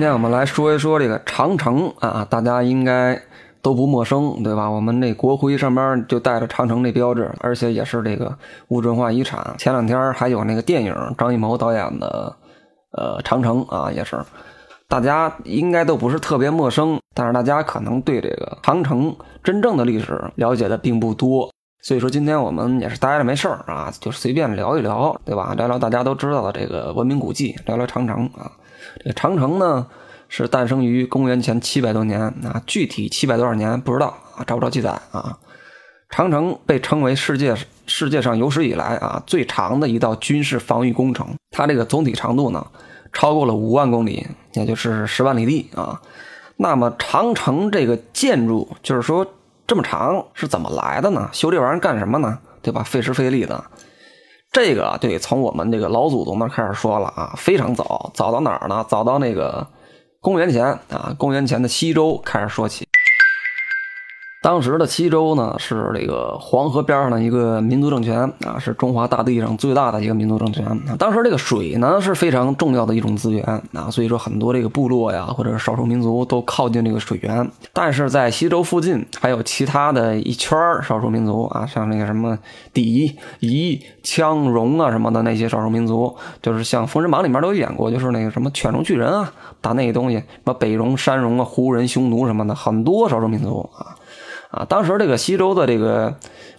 今天我们来说一说这个长城啊，大家应该都不陌生，对吧？我们这国徽上面就带着长城这标志，而且也是这个物质文化遗产。前两天还有那个电影，张艺谋导演的呃长城啊，也是大家应该都不是特别陌生，但是大家可能对这个长城真正的历史了解的并不多。所以说，今天我们也是待着没事儿啊，就随便聊一聊，对吧？聊聊大家都知道的这个文明古迹，聊聊长城啊。这个长城呢，是诞生于公元前七百多年啊，具体七百多少年不知道啊，找不着记载啊。长城被称为世界世界上有史以来啊最长的一道军事防御工程，它这个总体长度呢，超过了五万公里，也就是十万里地啊。那么长城这个建筑，就是说这么长是怎么来的呢？修这玩意儿干什么呢？对吧？费时费力的。这个对，从我们这个老祖宗那开始说了啊，非常早，早到哪儿呢？早到那个公元前啊，公元前的西周开始说起。当时的西周呢，是这个黄河边上的一个民族政权啊，是中华大地上最大的一个民族政权。当时这个水呢是非常重要的一种资源啊，所以说很多这个部落呀，或者是少数民族都靠近这个水源。但是在西周附近还有其他的一圈少数民族啊，像那个什么氐、夷、羌、戎啊什么的那些少数民族，就是像《封神榜》里面都演过，就是那个什么犬戎巨人啊，打那些东西，什么北戎、山戎啊、胡人、匈奴什么的，很多少数民族啊。啊，当时这个西周的这个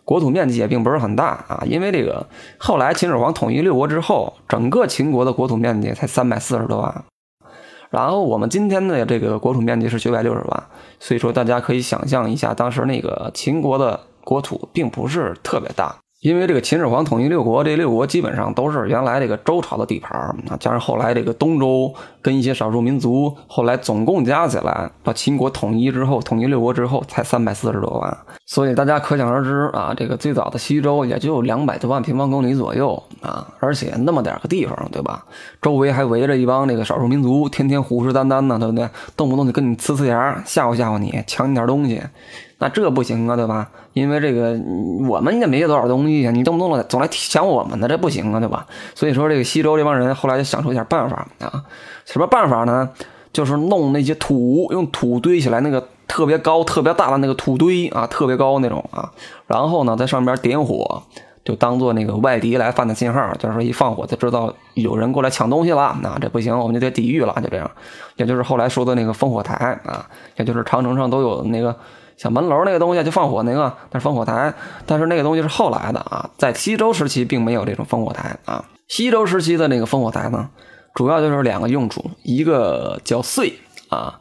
国土面积也并不是很大啊，因为这个后来秦始皇统一六国之后，整个秦国的国土面积才三百四十多万，然后我们今天的这个国土面积是九百六十万，所以说大家可以想象一下，当时那个秦国的国土并不是特别大。因为这个秦始皇统一六国，这六国基本上都是原来这个周朝的地盘啊，加上后来这个东周跟一些少数民族，后来总共加起来，把秦国统一之后，统一六国之后才三百四十多万，所以大家可想而知啊，这个最早的西周也就两百多万平方公里左右啊，而且那么点个地方，对吧？周围还围着一帮这个少数民族，天天虎视眈眈的，对不对？动不动就跟你呲呲牙，吓唬吓唬你，抢你点东西。那这不行啊，对吧？因为这个我们也没多少东西，你动不动总来抢我们的，这不行啊，对吧？所以说，这个西周这帮人后来就想出一点办法啊，什么办法呢？就是弄那些土，用土堆起来那个特别高、特别大的那个土堆啊，特别高那种啊，然后呢，在上边点火，就当做那个外敌来犯的信号，就是说一放火就知道有人过来抢东西了，那这不行，我们就得抵御了，就这样，也就是后来说的那个烽火台啊，也就是长城上都有那个。像门楼那个东西就放火那个，那是烽火台，但是那个东西是后来的啊，在西周时期并没有这种烽火台啊。西周时期的那个烽火台呢，主要就是两个用处，一个叫燧啊。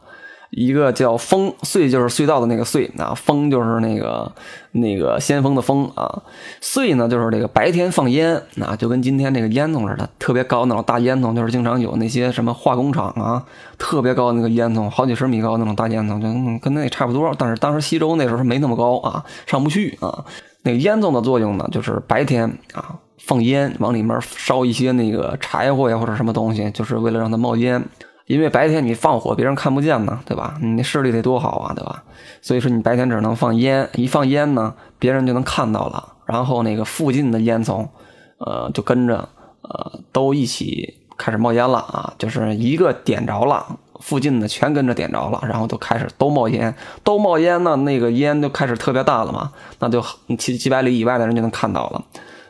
一个叫风隧，就是隧道的那个隧啊，风就是那个那个先锋的风啊，隧呢就是这个白天放烟啊，就跟今天那个烟囱似的，特别高那种大烟囱，就是经常有那些什么化工厂啊，特别高那个烟囱，好几十米高那种大烟囱，就跟那差不多。但是当时西周那时候没那么高啊，上不去啊。那个烟囱的作用呢，就是白天啊放烟，往里面烧一些那个柴火呀或者什么东西，就是为了让它冒烟。因为白天你放火，别人看不见呢，对吧？你那视力得多好啊，对吧？所以说你白天只能放烟，一放烟呢，别人就能看到了，然后那个附近的烟囱，呃，就跟着，呃，都一起开始冒烟了啊，就是一个点着了，附近的全跟着点着了，然后都开始都冒烟，都冒烟呢，那个烟就开始特别大了嘛，那就几几百里以外的人就能看到了，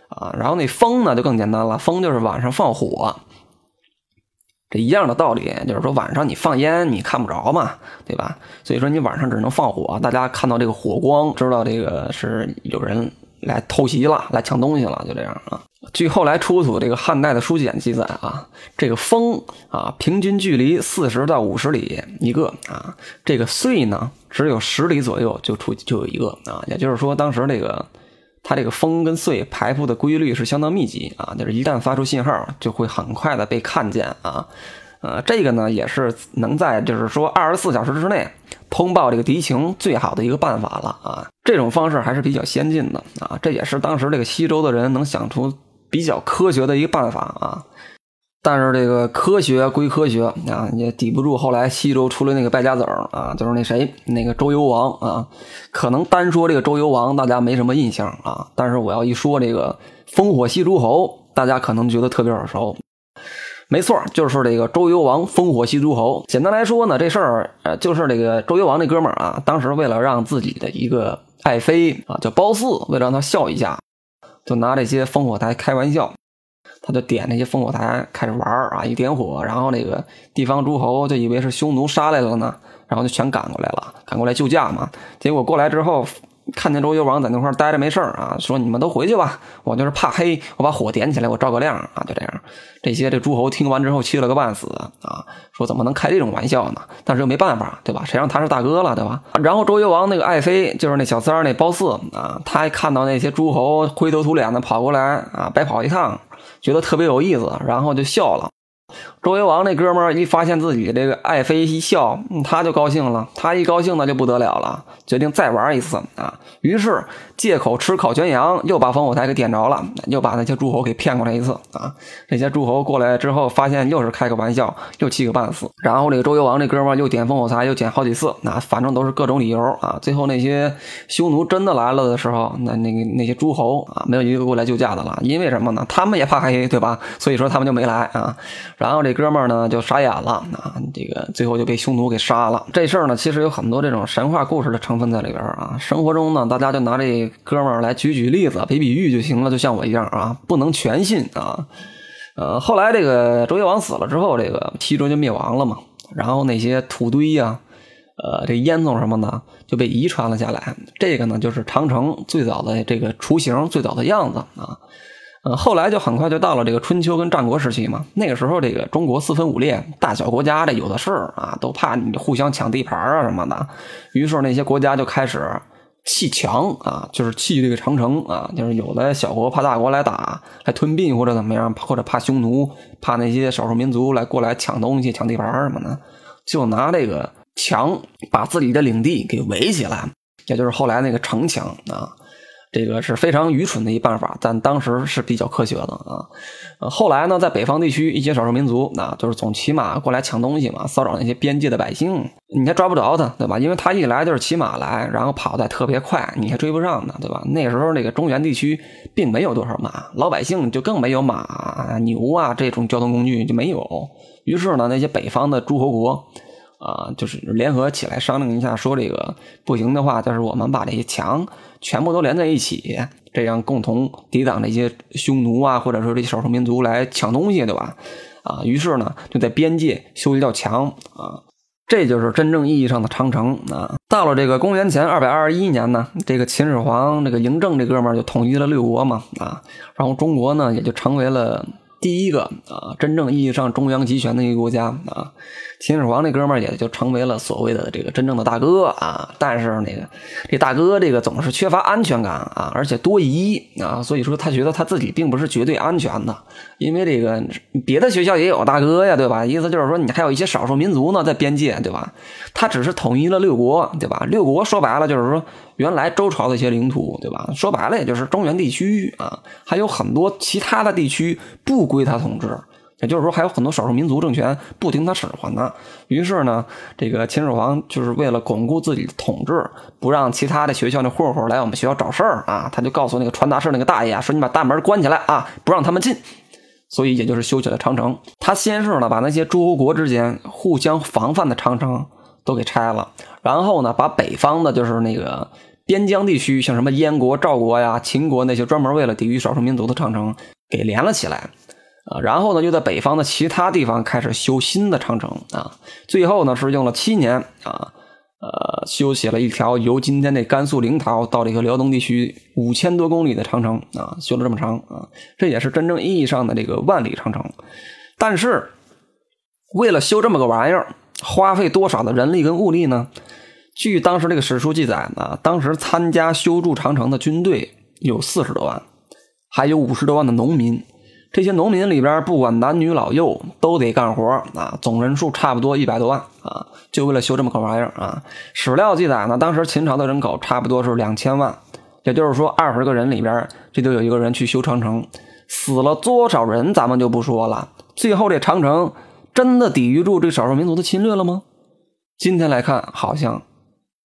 啊，然后那风呢就更简单了，风就是晚上放火。这一样的道理，就是说晚上你放烟你看不着嘛，对吧？所以说你晚上只能放火，大家看到这个火光，知道这个是有人来偷袭了，来抢东西了，就这样啊。据后来出土这个汉代的书简记载啊，这个风啊，平均距离四十到五十里一个啊，这个岁呢，只有十里左右就出就有一个啊，也就是说当时这个。它这个风跟碎排布的规律是相当密集啊，就是一旦发出信号，就会很快的被看见啊。呃，这个呢也是能在就是说二十四小时之内通报这个敌情最好的一个办法了啊。这种方式还是比较先进的啊，这也是当时这个西周的人能想出比较科学的一个办法啊。但是这个科学归科学啊，也抵不住后来西周出了那个败家子儿啊，就是那谁，那个周幽王啊。可能单说这个周幽王，大家没什么印象啊。但是我要一说这个烽火戏诸侯，大家可能觉得特别耳熟。没错，就是这个周幽王烽火戏诸侯。简单来说呢，这事儿呃，就是这个周幽王那哥们儿啊，当时为了让自己的一个爱妃啊叫褒姒，为了让她笑一下，就拿这些烽火台开玩笑。就点那些烽火台开始玩啊，一点火，然后那个地方诸侯就以为是匈奴杀来了呢，然后就全赶过来了，赶过来救驾嘛。结果过来之后。看见周幽王在那块待着没事儿啊，说你们都回去吧，我就是怕黑，我把火点起来，我照个亮啊，就这样。这些这诸侯听完之后气了个半死啊，说怎么能开这种玩笑呢？但是又没办法，对吧？谁让他是大哥了，对吧？然后周幽王那个爱妃，就是那小三儿那褒姒啊，他看到那些诸侯灰头土脸的跑过来啊，白跑一趟，觉得特别有意思，然后就笑了。周幽王那哥们儿一发现自己这个爱妃一笑，他就高兴了。他一高兴那就不得了了，决定再玩一次啊。于是借口吃烤全羊，又把烽火台给点着了，又把那些诸侯给骗过来一次啊。这些诸侯过来之后，发现又是开个玩笑，又气个半死。然后这个周幽王这哥们儿又点烽火台，又点好几次，那反正都是各种理由啊。最后那些匈奴真的来了的时候，那那个那些诸侯啊，没有一个过来救驾的了。因为什么呢？他们也怕黑，对吧？所以说他们就没来啊。然后这哥们儿呢就傻眼了啊，这个最后就被匈奴给杀了。这事儿呢其实有很多这种神话故事的成分在里边啊。生活中呢，大家就拿这哥们儿来举举例子、比比喻就行了，就像我一样啊，不能全信啊。呃，后来这个周幽王死了之后，这个西周就灭亡了嘛。然后那些土堆呀，呃，这烟囱什么的就被遗传了下来。这个呢就是长城最早的这个雏形、最早的样子啊。呃，后来就很快就到了这个春秋跟战国时期嘛。那个时候，这个中国四分五裂，大小国家这有的是啊，都怕你互相抢地盘啊什么的。于是那些国家就开始砌墙啊，就是砌这个长城啊，就是有的小国怕大国来打，还吞并或者怎么样，或者怕匈奴，怕那些少数民族来过来抢东西、抢地盘什么的，就拿这个墙把自己的领地给围起来，也就是后来那个城墙啊。这个是非常愚蠢的一办法，但当时是比较科学的啊。后来呢，在北方地区，一些少数民族，那就是总骑马过来抢东西嘛，骚扰那些边界的百姓，你还抓不着他，对吧？因为他一来就是骑马来，然后跑得特别快，你还追不上呢，对吧？那时候那个中原地区并没有多少马，老百姓就更没有马、牛啊这种交通工具就没有。于是呢，那些北方的诸侯国。啊，就是联合起来商量一下，说这个不行的话，就是我们把这些墙全部都连在一起，这样共同抵挡这些匈奴啊，或者说这些少数民族来抢东西，对吧？啊，于是呢，就在边界修一道墙啊，这就是真正意义上的长城啊。到了这个公元前二百二十一年呢，这个秦始皇这个嬴政这哥们儿就统一了六国嘛啊，然后中国呢也就成为了。第一个啊，真正意义上中央集权的一个国家啊，秦始皇那哥们儿也就成为了所谓的这个真正的大哥啊。但是那个这大哥这个总是缺乏安全感啊，而且多疑啊，所以说他觉得他自己并不是绝对安全的，因为这个别的学校也有大哥呀，对吧？意思就是说你还有一些少数民族呢在边界，对吧？他只是统一了六国，对吧？六国说白了就是说。原来周朝的一些领土，对吧？说白了，也就是中原地区啊，还有很多其他的地区不归他统治，也就是说，还有很多少数民族政权不听他使唤呢。于是呢，这个秦始皇就是为了巩固自己的统治，不让其他的学校的混混来我们学校找事儿啊，他就告诉那个传达室那个大爷啊，说你把大门关起来啊，不让他们进。所以，也就是修起了长城。他先是呢，把那些诸侯国之间互相防范的长城都给拆了，然后呢，把北方的，就是那个。边疆地区，像什么燕国、赵国呀、秦国那些专门为了抵御少数民族的长城，给连了起来，啊，然后呢，又在北方的其他地方开始修新的长城啊，最后呢是用了七年啊，呃，修起了一条由今天的甘肃临洮到这个辽东地区五千多公里的长城啊，修了这么长啊，这也是真正意义上的这个万里长城。但是，为了修这么个玩意儿，花费多少的人力跟物力呢？据当时这个史书记载呢，当时参加修筑长城的军队有四十多万，还有五十多万的农民。这些农民里边，不管男女老幼，都得干活啊。总人数差不多一百多万啊，就为了修这么个玩意儿啊。史料记载呢，当时秦朝的人口差不多是两千万，也就是说，二十个人里边，这就有一个人去修长城。死了多少人，咱们就不说了。最后，这长城真的抵御住这少数民族的侵略了吗？今天来看，好像。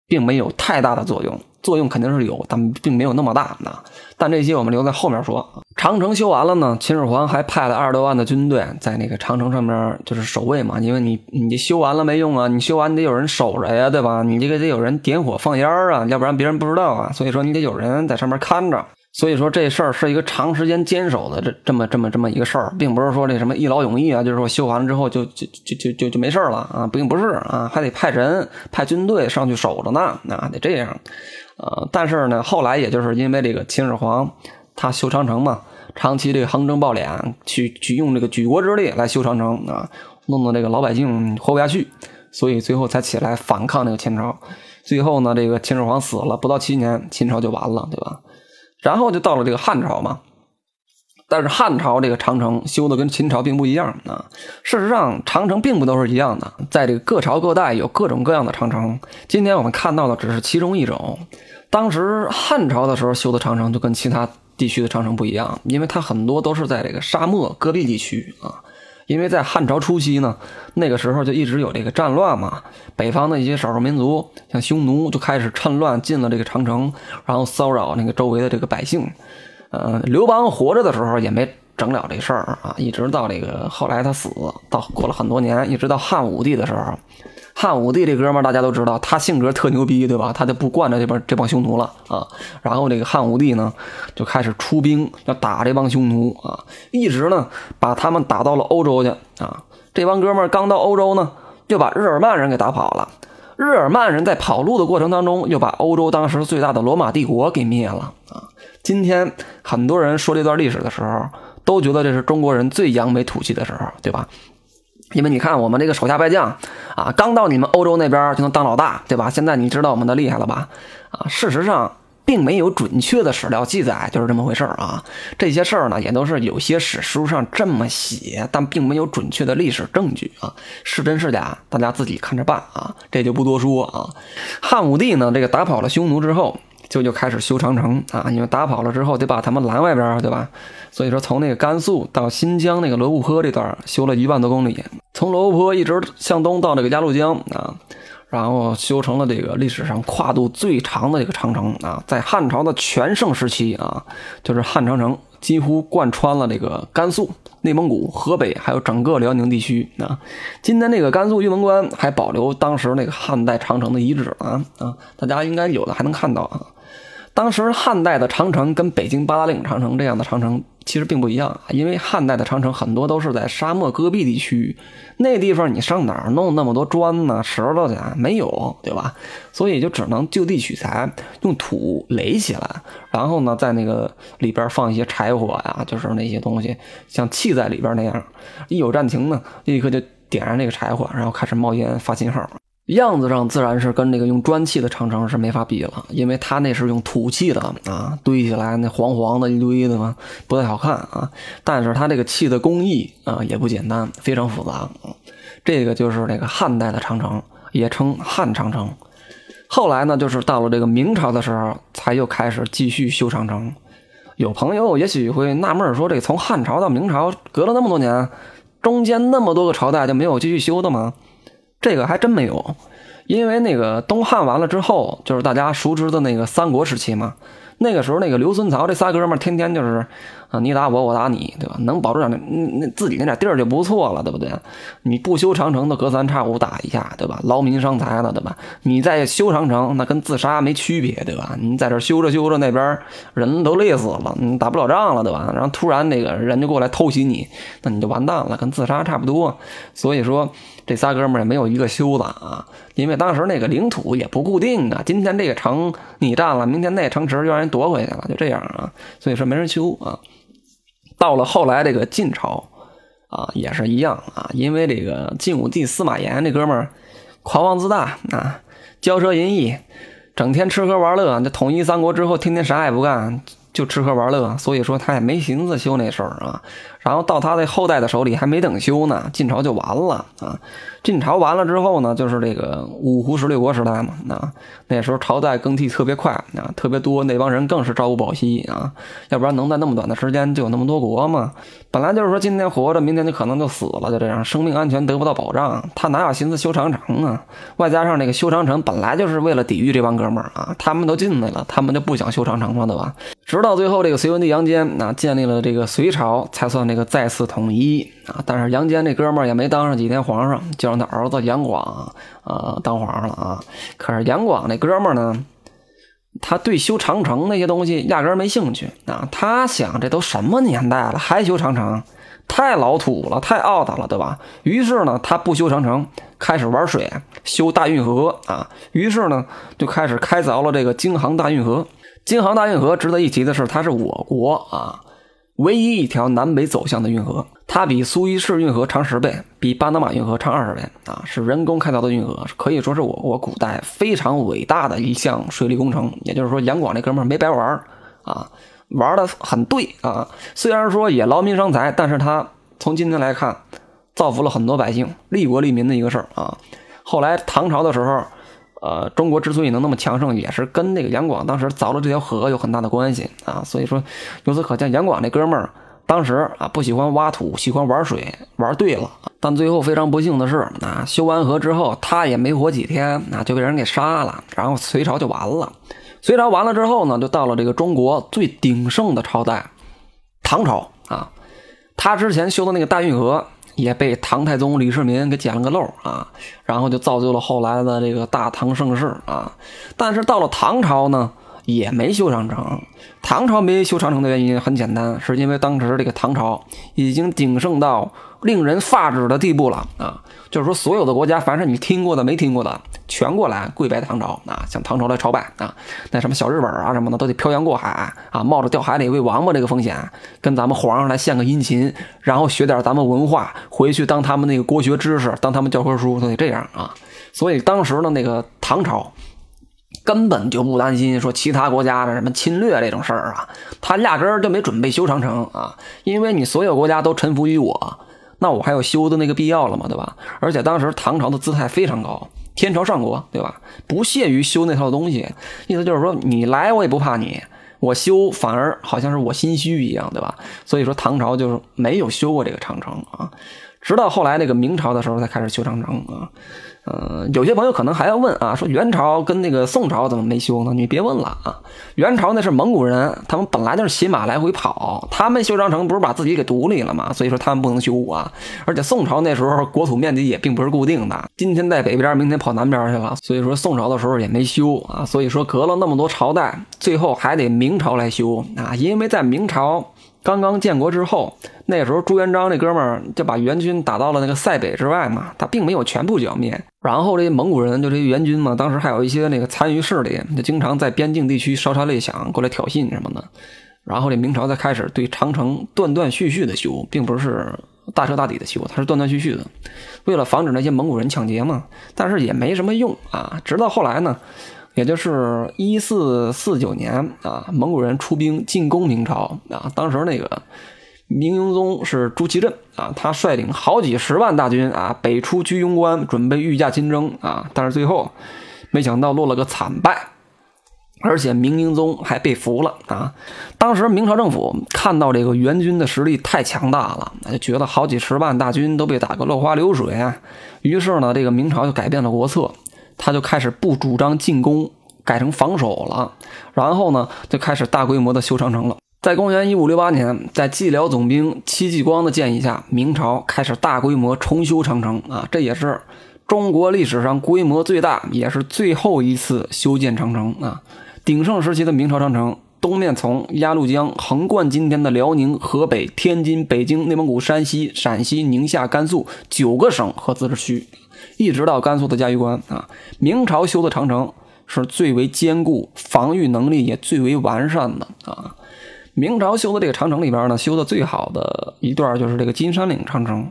并没有太大的作用。作用肯定是有，但并没有那么大啊。但这些我们留在后面说。长城修完了呢，秦始皇还派了二十多万的军队在那个长城上面就是守卫嘛，因为你你修完了没用啊，你修完你得有人守着呀，对吧？你这个得有人点火放烟啊，要不然别人不知道啊。所以说你得有人在上面看着。所以说这事儿是一个长时间坚守的这这么这么这么一个事儿，并不是说这什么一劳永逸啊，就是说修完了之后就就就就就就没事了啊，并不是啊，还得派人派军队上去守着呢，啊，得这样。呃，但是呢，后来也就是因为这个秦始皇他修长城嘛，长期这个横征暴敛，去去用这个举国之力来修长城啊，弄得这个老百姓活不下去，所以最后才起来反抗这个秦朝。最后呢，这个秦始皇死了不到七年，秦朝就完了，对吧？然后就到了这个汉朝嘛，但是汉朝这个长城修的跟秦朝并不一样啊。事实上，长城并不都是一样的，在这个各朝各代有各种各样的长城。今天我们看到的只是其中一种。当时汉朝的时候修的长城就跟其他地区的长城不一样，因为它很多都是在这个沙漠戈壁地区啊。因为在汉朝初期呢，那个时候就一直有这个战乱嘛，北方的一些少数民族，像匈奴就开始趁乱进了这个长城，然后骚扰那个周围的这个百姓。呃，刘邦活着的时候也没整了这事儿啊，一直到这个后来他死，到过了很多年，一直到汉武帝的时候。汉武帝这哥们儿大家都知道，他性格特牛逼，对吧？他就不惯着这帮这帮匈奴了啊。然后这个汉武帝呢，就开始出兵要打这帮匈奴啊，一直呢把他们打到了欧洲去啊。这帮哥们儿刚到欧洲呢，就把日耳曼人给打跑了。日耳曼人在跑路的过程当中，又把欧洲当时最大的罗马帝国给灭了啊。今天很多人说这段历史的时候，都觉得这是中国人最扬眉吐气的时候，对吧？因为你看我们这个手下败将啊，刚到你们欧洲那边就能当老大，对吧？现在你知道我们的厉害了吧？啊，事实上并没有准确的史料记载，就是这么回事儿啊。这些事儿呢，也都是有些史书上这么写，但并没有准确的历史证据啊。是真是假，大家自己看着办啊。这就不多说啊。汉武帝呢，这个打跑了匈奴之后。就就开始修长城啊，因为打跑了之后得把他们拦外边，对吧？所以说从那个甘肃到新疆那个罗布泊这段修了一万多公里，从罗布泊一直向东到那个鸭绿江啊，然后修成了这个历史上跨度最长的这个长城啊，在汉朝的全盛时期啊，就是汉长城几乎贯穿了这个甘肃、内蒙古、河北还有整个辽宁地区啊。今天这个甘肃玉门关还保留当时那个汉代长城的遗址啊啊，大家应该有的还能看到啊。当时汉代的长城跟北京八达岭长城这样的长城其实并不一样，因为汉代的长城很多都是在沙漠戈壁地区，那地方你上哪儿弄那么多砖呢、石头去？没有，对吧？所以就只能就地取材，用土垒起来，然后呢，在那个里边放一些柴火呀，就是那些东西，像气在里边那样，一有战情呢，立刻就点燃那个柴火，然后开始冒烟发信号。样子上自然是跟这个用砖砌的长城是没法比了，因为它那是用土砌的啊，堆起来那黄黄的一堆的嘛，不太好看啊。但是它这个砌的工艺啊也不简单，非常复杂。这个就是那个汉代的长城，也称汉长城。后来呢，就是到了这个明朝的时候，才又开始继续修长城。有朋友也许会纳闷说，这从汉朝到明朝隔了那么多年，中间那么多个朝代就没有继续修的吗？这个还真没有，因为那个东汉完了之后，就是大家熟知的那个三国时期嘛。那个时候，那个刘孙曹这仨哥们儿天天就是啊，你打我，我打你，对吧？能保住点那那自己那点地儿就不错了，对不对？你不修长城的，隔三差五打一下，对吧？劳民伤财的，对吧？你在修长城，那跟自杀没区别，对吧？你在这修着修着，那边人都累死了，你打不了仗了，对吧？然后突然那个人就过来偷袭你，那你就完蛋了，跟自杀差不多。所以说，这仨哥们儿也没有一个修的啊，因为当时那个领土也不固定啊，今天这个城你占了，明天那城池又让人夺回去了，就这样啊。所以说没人修啊。到了后来这个晋朝，啊也是一样啊，因为这个晋武帝司马炎这哥们儿狂妄自大啊，骄奢淫逸，整天吃喝玩乐。那统一三国之后，天天啥也不干，就吃喝玩乐，所以说他也没寻思修那事儿啊。然后到他的后代的手里还没等修呢，晋朝就完了啊。晋朝完了之后呢，就是这个五胡十六国时代嘛。那那时候朝代更替特别快啊，特别多，那帮人更是朝不保夕啊。要不然能在那么短的时间就有那么多国吗？本来就是说今天活着，明天就可能就死了，就这样，生命安全得不到保障。他哪有心思修长城啊？外加上那个修长城本来就是为了抵御这帮哥们儿啊，他们都进来了，他们就不想修长城了，对吧？直到最后这个隋文帝杨坚啊建立了这个隋朝，才算这这个再次统一啊。但是杨坚这哥们儿也没当上几天皇上，就让他儿子杨广啊当皇上了啊。可是杨广那哥们儿呢，他对修长城那些东西压根没兴趣啊。他想这都什么年代了还修长城，太老土了，太 out 了，对吧？于是呢，他不修长城，开始玩水，修大运河啊。于是呢，就开始开凿了这个京杭大运河。京杭大运河值得一提的是，它是我国啊唯一一条南北走向的运河。它比苏伊士运河长十倍，比巴拿马运河长二十倍啊，是人工开凿的运河，可以说是我国古代非常伟大的一项水利工程。也就是说，杨广那哥们儿没白玩啊，玩的很对啊。虽然说也劳民伤财，但是他从今天来看，造福了很多百姓，利国利民的一个事儿啊。后来唐朝的时候。呃，中国之所以能那么强盛，也是跟那个杨广当时凿了这条河有很大的关系啊。所以说，由此可见，杨广那哥们儿当时啊不喜欢挖土，喜欢玩水，玩对了。但最后非常不幸的是，啊，修完河之后，他也没活几天，啊就被人给杀了。然后隋朝就完了。隋朝完了之后呢，就到了这个中国最鼎盛的朝代——唐朝啊。他之前修的那个大运河。也被唐太宗李世民给捡了个漏啊，然后就造就了后来的这个大唐盛世啊。但是到了唐朝呢，也没修长城。唐朝没修长城的原因很简单，是因为当时这个唐朝已经鼎盛到令人发指的地步了啊！就是说，所有的国家，凡是你听过的、没听过的，全过来跪拜唐朝啊，向唐朝来朝拜啊。那什么小日本啊什么的，都得漂洋过海啊，冒着掉海里喂王八这个风险，跟咱们皇上来献个殷勤，然后学点咱们文化，回去当他们那个国学知识，当他们教科书，都得这样啊。所以当时的那个唐朝。根本就不担心说其他国家的什么侵略这种事儿啊，他压根儿就没准备修长城啊，因为你所有国家都臣服于我，那我还有修的那个必要了吗？对吧？而且当时唐朝的姿态非常高，天朝上国，对吧？不屑于修那套东西，意思就是说你来我也不怕你，我修反而好像是我心虚一样，对吧？所以说唐朝就是没有修过这个长城啊，直到后来那个明朝的时候才开始修长城啊。嗯，有些朋友可能还要问啊，说元朝跟那个宋朝怎么没修呢？你别问了啊，元朝那是蒙古人，他们本来就是骑马来回跑，他们修长城不是把自己给独立了吗？所以说他们不能修啊。而且宋朝那时候国土面积也并不是固定的，今天在北边，明天跑南边去了，所以说宋朝的时候也没修啊。所以说隔了那么多朝代，最后还得明朝来修啊，因为在明朝。刚刚建国之后，那时候朱元璋这哥们儿就把元军打到了那个塞北之外嘛，他并没有全部剿灭。然后这些蒙古人就这些元军嘛，当时还有一些那个残余势力，就经常在边境地区烧杀擂响，过来挑衅什么的。然后这明朝才开始对长城断断续续的修，并不是大彻大底的修，它是断断续续的，为了防止那些蒙古人抢劫嘛。但是也没什么用啊，直到后来呢。也就是一四四九年啊，蒙古人出兵进攻明朝啊。当时那个明英宗是朱祁镇啊，他率领好几十万大军啊，北出居庸关，准备御驾亲征啊。但是最后没想到落了个惨败，而且明英宗还被俘了啊。当时明朝政府看到这个元军的实力太强大了，就觉得好几十万大军都被打个落花流水，于是呢，这个明朝就改变了国策。他就开始不主张进攻，改成防守了。然后呢，就开始大规模的修长城了。在公元一五六八年，在蓟辽总兵戚继光的建议下，明朝开始大规模重修长城啊，这也是中国历史上规模最大，也是最后一次修建长城啊。鼎盛时期的明朝长城，东面从鸭绿江横贯今天的辽宁、河北、天津、北京、内蒙古、山西、陕西、宁夏、甘肃九个省和自治区。一直到甘肃的嘉峪关啊，明朝修的长城是最为坚固，防御能力也最为完善的啊。明朝修的这个长城里边呢，修的最好的一段就是这个金山岭长城。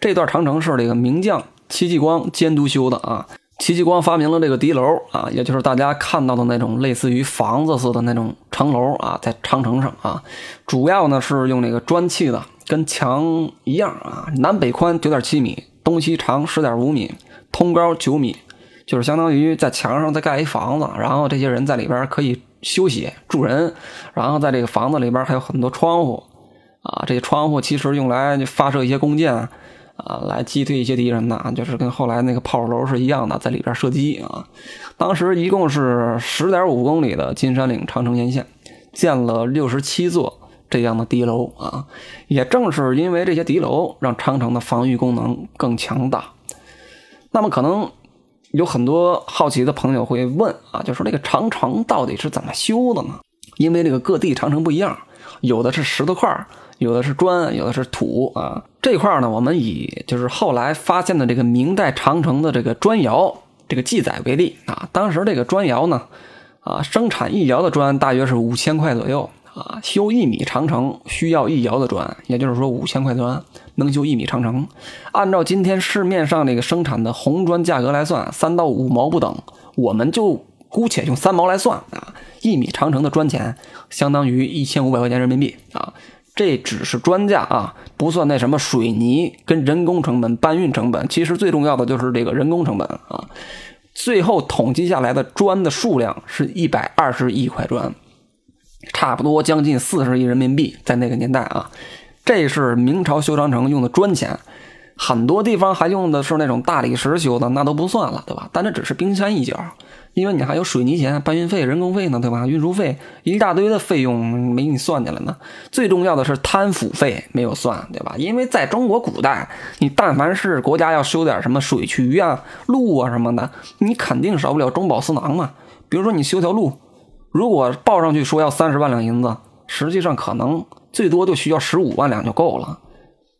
这段长城是这个名将戚继光监督修的啊。戚继光发明了这个敌楼啊，也就是大家看到的那种类似于房子似的那种城楼啊，在长城上啊，主要呢是用那个砖砌的。跟墙一样啊，南北宽九点七米，东西长十点五米，通高九米，就是相当于在墙上再盖一房子，然后这些人在里边可以休息住人，然后在这个房子里边还有很多窗户啊，这些窗户其实用来发射一些弓箭啊，来击退一些敌人的，就是跟后来那个炮楼是一样的，在里边射击啊。当时一共是十点五公里的金山岭长城沿线，建了六十七座。这样的敌楼啊，也正是因为这些敌楼，让长城的防御功能更强大。那么，可能有很多好奇的朋友会问啊，就说这个长城到底是怎么修的呢？因为这个各地长城不一样，有的是石头块，有的是砖，有的是土啊。这块呢，我们以就是后来发现的这个明代长城的这个砖窑这个记载为例啊，当时这个砖窑呢，啊，生产一窑的砖大约是五千块左右。啊，修一米长城需要一窑的砖，也就是说五千块砖能修一米长城。按照今天市面上这个生产的红砖价格来算，三到五毛不等，我们就姑且用三毛来算啊。一米长城的砖钱相当于一千五百块钱人民币啊，这只是砖价啊，不算那什么水泥跟人工成本、搬运成本。其实最重要的就是这个人工成本啊。最后统计下来的砖的数量是一百二十亿块砖。差不多将近四十亿人民币，在那个年代啊，这是明朝修长城用的砖钱，很多地方还用的是那种大理石修的，那都不算了，对吧？但这只是冰山一角，因为你还有水泥钱、搬运费、人工费呢，对吧？运输费一大堆的费用没给你算进来呢。最重要的是贪腐费没有算，对吧？因为在中国古代，你但凡是国家要修点什么水渠啊、路啊什么的，你肯定少不了中饱私囊嘛。比如说你修条路。如果报上去说要三十万两银子，实际上可能最多就需要十五万两就够了。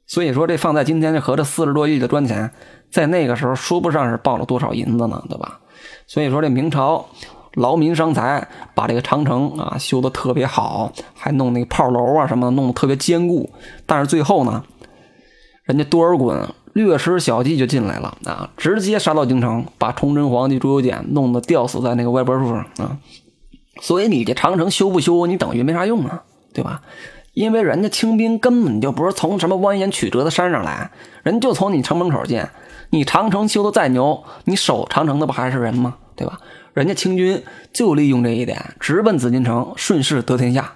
所以说，这放在今天这合着四十多亿的砖钱，在那个时候说不上是报了多少银子呢，对吧？所以说，这明朝劳民伤财，把这个长城啊修得特别好，还弄那个炮楼啊什么的，弄得特别坚固。但是最后呢，人家多尔衮略施小计就进来了啊，直接杀到京城，把崇祯皇帝朱由检弄得吊死在那个歪脖树上啊。所以你这长城修不修，你等于没啥用啊，对吧？因为人家清兵根本就不是从什么蜿蜒曲折的山上来，人就从你城门口进。你长城修的再牛，你守长城的不还是人吗？对吧？人家清军就利用这一点，直奔紫禁城，顺势得天下。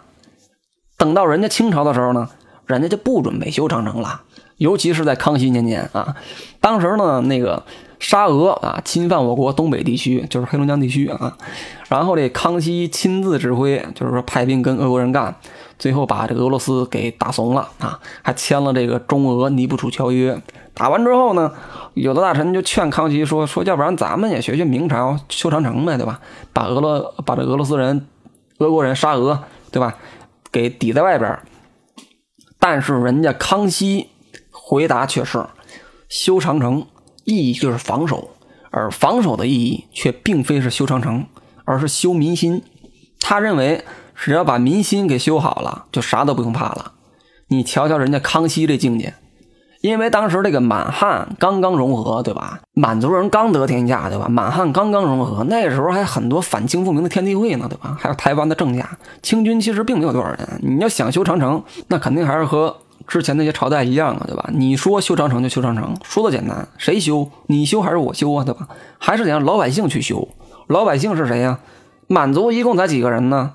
等到人家清朝的时候呢，人家就不准备修长城了。尤其是在康熙年间啊，当时呢，那个沙俄啊侵犯我国东北地区，就是黑龙江地区啊，然后这康熙亲自指挥，就是说派兵跟俄国人干，最后把这俄罗斯给打怂了啊，还签了这个中俄尼布楚条约。打完之后呢，有的大臣就劝康熙说说，要不然咱们也学学明朝修长城呗，对吧？把俄罗把这俄罗斯人、俄国人沙俄，对吧？给抵在外边。但是人家康熙。回答却是，修长城意义就是防守，而防守的意义却并非是修长城，而是修民心。他认为，只要把民心给修好了，就啥都不用怕了。你瞧瞧人家康熙这境界，因为当时这个满汉刚刚融合，对吧？满族人刚得天下，对吧？满汉刚刚融合，那时候还很多反清复明的天地会呢，对吧？还有台湾的郑家，清军其实并没有多少人。你要想修长城，那肯定还是和。之前那些朝代一样啊，对吧？你说修长城就修长城，说的简单，谁修？你修还是我修啊，对吧？还是得让老百姓去修。老百姓是谁呀？满族一共才几个人呢？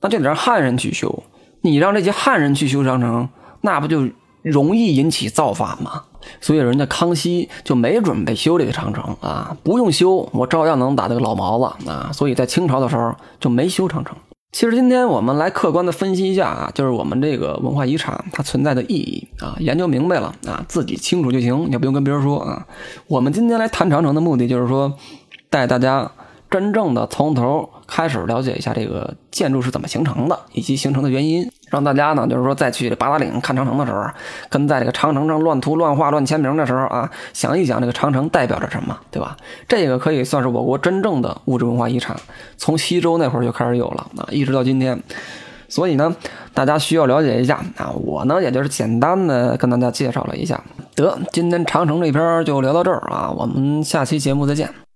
那就得让汉人去修。你让这些汉人去修长城，那不就容易引起造反吗？所以人家康熙就没准备修这个长城啊，不用修，我照样能打这个老毛子啊。所以在清朝的时候就没修长城。其实今天我们来客观的分析一下啊，就是我们这个文化遗产它存在的意义啊，研究明白了啊，自己清楚就行，也不用跟别人说啊。我们今天来谈长城的目的就是说，带大家。真正的从头开始了解一下这个建筑是怎么形成的，以及形成的原因，让大家呢，就是说再去八达岭看长城的时候，跟在这个长城上乱涂乱画乱签名的时候啊，想一想这个长城代表着什么，对吧？这个可以算是我国真正的物质文化遗产，从西周那会儿就开始有了啊，一直到今天。所以呢，大家需要了解一下啊，我呢也就是简单的跟大家介绍了一下。得，今天长城这篇就聊到这儿啊，我们下期节目再见。